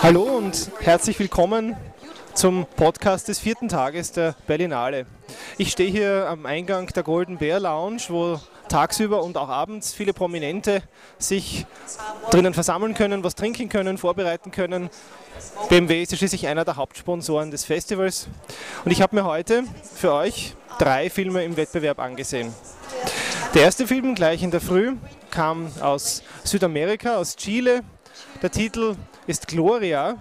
Herzlich willkommen zum Podcast des vierten Tages der Berlinale. Ich stehe hier am Eingang der Golden Bear Lounge, wo tagsüber und auch abends viele Prominente sich drinnen versammeln können, was trinken können, vorbereiten können. BMW ist schließlich einer der Hauptsponsoren des Festivals. Und ich habe mir heute für euch drei Filme im Wettbewerb angesehen. Der erste Film gleich in der Früh kam aus Südamerika, aus Chile. Der Titel ist Gloria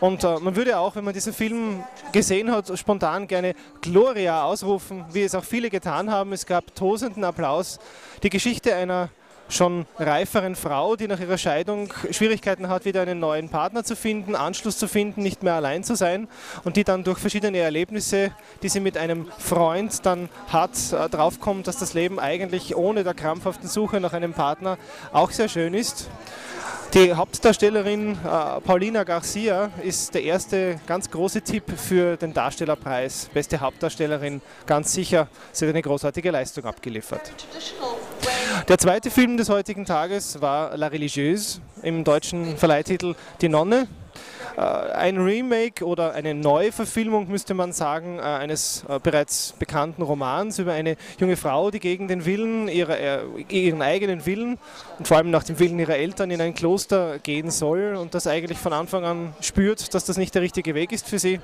und äh, man würde auch, wenn man diesen Film gesehen hat, spontan gerne Gloria ausrufen, wie es auch viele getan haben. Es gab tosenden Applaus. Die Geschichte einer schon reiferen Frau, die nach ihrer Scheidung Schwierigkeiten hat, wieder einen neuen Partner zu finden, Anschluss zu finden, nicht mehr allein zu sein und die dann durch verschiedene Erlebnisse, die sie mit einem Freund dann hat, äh, draufkommt, dass das Leben eigentlich ohne der krampfhaften Suche nach einem Partner auch sehr schön ist. Die Hauptdarstellerin äh, Paulina Garcia ist der erste ganz große Tipp für den Darstellerpreis. Beste Hauptdarstellerin, ganz sicher. Sie hat eine großartige Leistung abgeliefert. Der zweite Film des heutigen Tages war La Religieuse, im deutschen Verleihtitel Die Nonne. Äh, ein Remake oder eine Neuverfilmung, müsste man sagen, äh, eines äh, bereits bekannten Romans über eine junge Frau, die gegen den Willen, ihrer, ihren eigenen Willen und vor allem nach dem Willen ihrer Eltern in ein Kloster gehen soll und das eigentlich von Anfang an spürt, dass das nicht der richtige Weg ist für sie.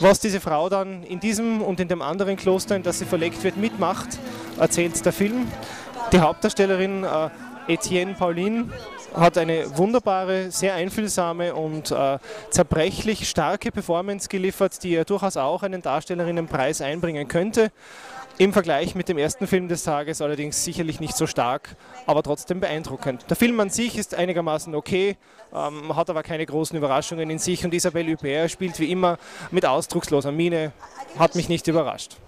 Was diese Frau dann in diesem und in dem anderen Kloster, in das sie verlegt wird, mitmacht, erzählt der Film. Die Hauptdarstellerin Etienne Pauline hat eine wunderbare, sehr einfühlsame und äh, zerbrechlich starke Performance geliefert, die er durchaus auch einen Darstellerinnenpreis einbringen könnte. Im Vergleich mit dem ersten Film des Tages allerdings sicherlich nicht so stark, aber trotzdem beeindruckend. Der Film an sich ist einigermaßen okay, ähm, hat aber keine großen Überraschungen in sich und Isabelle Huppert spielt wie immer mit ausdrucksloser Miene, hat mich nicht überrascht.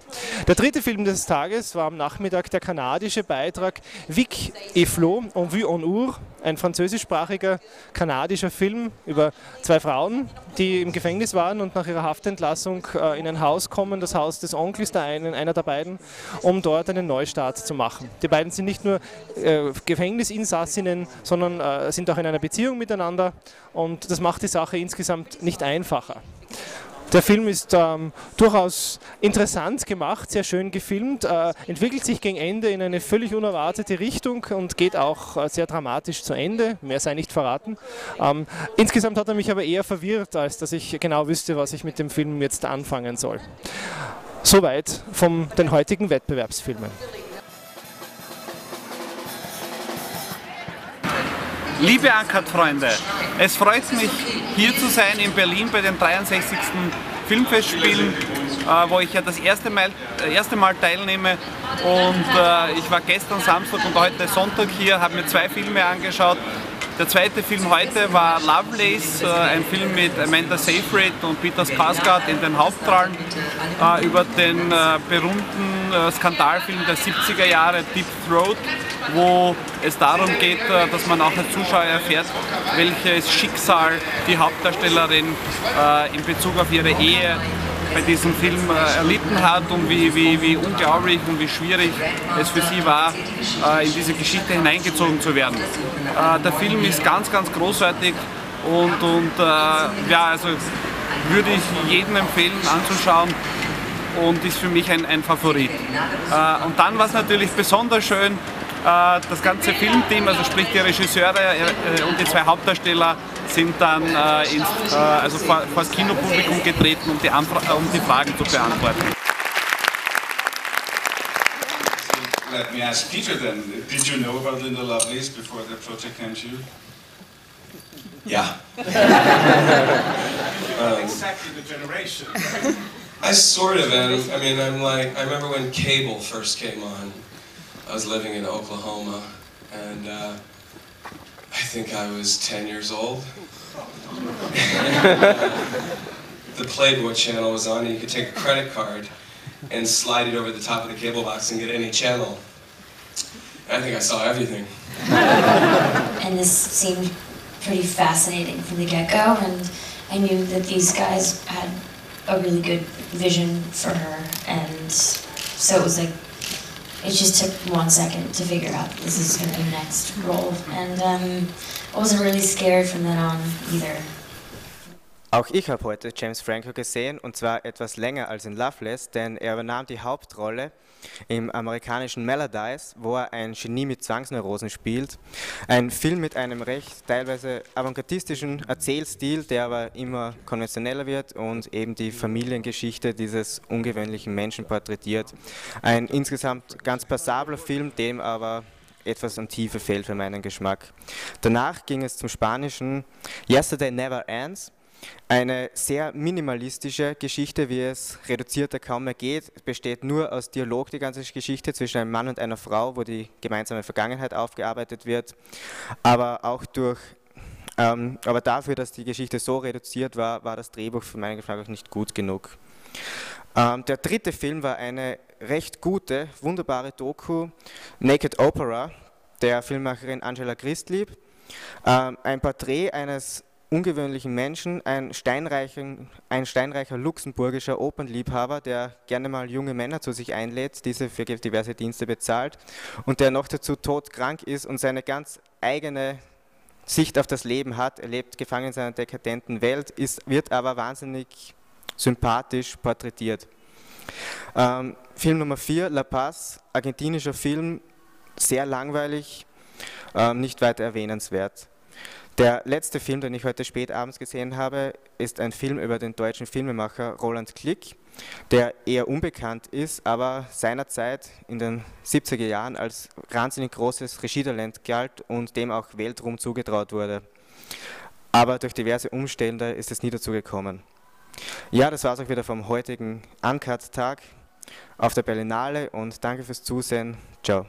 Der dritte Film des Tages war am Nachmittag der kanadische Beitrag Vic et Flo, en vue en Ur, ein französischsprachiger kanadischer Film über zwei Frauen, die im Gefängnis waren und nach ihrer Haftentlassung äh, in ein Haus kommen, das Haus des Onkels der einen, einer der beiden, um dort einen Neustart zu machen. Die beiden sind nicht nur äh, Gefängnisinsassinnen, sondern äh, sind auch in einer Beziehung miteinander und das macht die Sache insgesamt nicht einfacher. Der Film ist ähm, durchaus interessant gemacht, sehr schön gefilmt, äh, entwickelt sich gegen Ende in eine völlig unerwartete Richtung und geht auch äh, sehr dramatisch zu Ende. Mehr sei nicht verraten. Ähm, insgesamt hat er mich aber eher verwirrt, als dass ich genau wüsste, was ich mit dem Film jetzt anfangen soll. Soweit von den heutigen Wettbewerbsfilmen. Liebe Ankert-Freunde, es freut mich, hier zu sein in Berlin bei den 63. Filmfestspielen, äh, wo ich ja das erste Mal, äh, erste Mal teilnehme. Und äh, ich war gestern Samstag und heute Sonntag hier, habe mir zwei Filme angeschaut. Der zweite Film heute war Lovelace, ein Film mit Amanda Seyfried und Peter Skarsgård in den Hauptrollen über den berühmten Skandalfilm der 70er Jahre Deep Throat wo es darum geht, äh, dass man auch als Zuschauer erfährt, welches Schicksal die Hauptdarstellerin äh, in Bezug auf ihre Ehe bei diesem Film äh, erlitten hat und wie, wie, wie unglaublich und wie schwierig es für sie war, in diese Geschichte hineingezogen zu werden. der Film ist ganz, ganz großartig und, und ja, also würde ich jedem empfehlen anzuschauen und ist für mich ein, ein Favorit. und dann war es natürlich besonders schön, äh, das ganze Filmteam, also sprich die Regisseure äh, und die zwei Hauptdarsteller, sind dann äh, ins, also vor, vor das Kinopublikum getreten, um die, Anfra um die Fragen zu beantworten. Let me ask Peter then, did you know about Linda Lovelace before the project came to you? Yeah. um, exactly the generation. I sort of am. I mean, I'm like, I remember when cable first came on. I was living in Oklahoma, and uh, I think I was 10 years old. the Playboy channel was on, and you could take a credit card and slide it over the top of the cable box and get any channel. I think I saw everything. and this seemed pretty fascinating from the get-go, and I knew that these guys had a really good vision for her, and so it was like it just took one second to figure out this is going to be the next role. And um, I wasn't really scared from then on either. Auch ich habe heute James Franco gesehen und zwar etwas länger als in Loveless, denn er übernahm die Hauptrolle im amerikanischen Melodies, wo er ein Genie mit Zwangsneurosen spielt. Ein Film mit einem recht teilweise avantgardistischen Erzählstil, der aber immer konventioneller wird und eben die Familiengeschichte dieses ungewöhnlichen Menschen porträtiert. Ein insgesamt ganz passabler Film, dem aber etwas an Tiefe fehlt für meinen Geschmack. Danach ging es zum spanischen Yesterday Never Ends eine sehr minimalistische Geschichte, wie es reduzierter kaum mehr geht. Es besteht nur aus Dialog, die ganze Geschichte zwischen einem Mann und einer Frau, wo die gemeinsame Vergangenheit aufgearbeitet wird. Aber auch durch ähm, aber dafür, dass die Geschichte so reduziert war, war das Drehbuch für meinen Geschmack nicht gut genug. Ähm, der dritte Film war eine recht gute, wunderbare Doku, Naked Opera, der Filmemacherin Angela Christlieb. Ähm, ein Porträt eines ungewöhnlichen Menschen, ein, ein steinreicher luxemburgischer Opernliebhaber, der gerne mal junge Männer zu sich einlädt, diese für diverse Dienste bezahlt und der noch dazu todkrank ist und seine ganz eigene Sicht auf das Leben hat. Er lebt gefangen in seiner dekadenten Welt, ist, wird aber wahnsinnig sympathisch porträtiert. Ähm, Film Nummer 4, La Paz, argentinischer Film, sehr langweilig, ähm, nicht weiter erwähnenswert. Der letzte Film, den ich heute spät abends gesehen habe, ist ein Film über den deutschen Filmemacher Roland Klick, der eher unbekannt ist, aber seinerzeit in den 70er Jahren als wahnsinnig großes Regietalent galt und dem auch Weltruhm zugetraut wurde. Aber durch diverse Umstände ist es nie dazu gekommen. Ja, das war es auch wieder vom heutigen Uncut-Tag auf der Berlinale und danke fürs Zusehen. Ciao.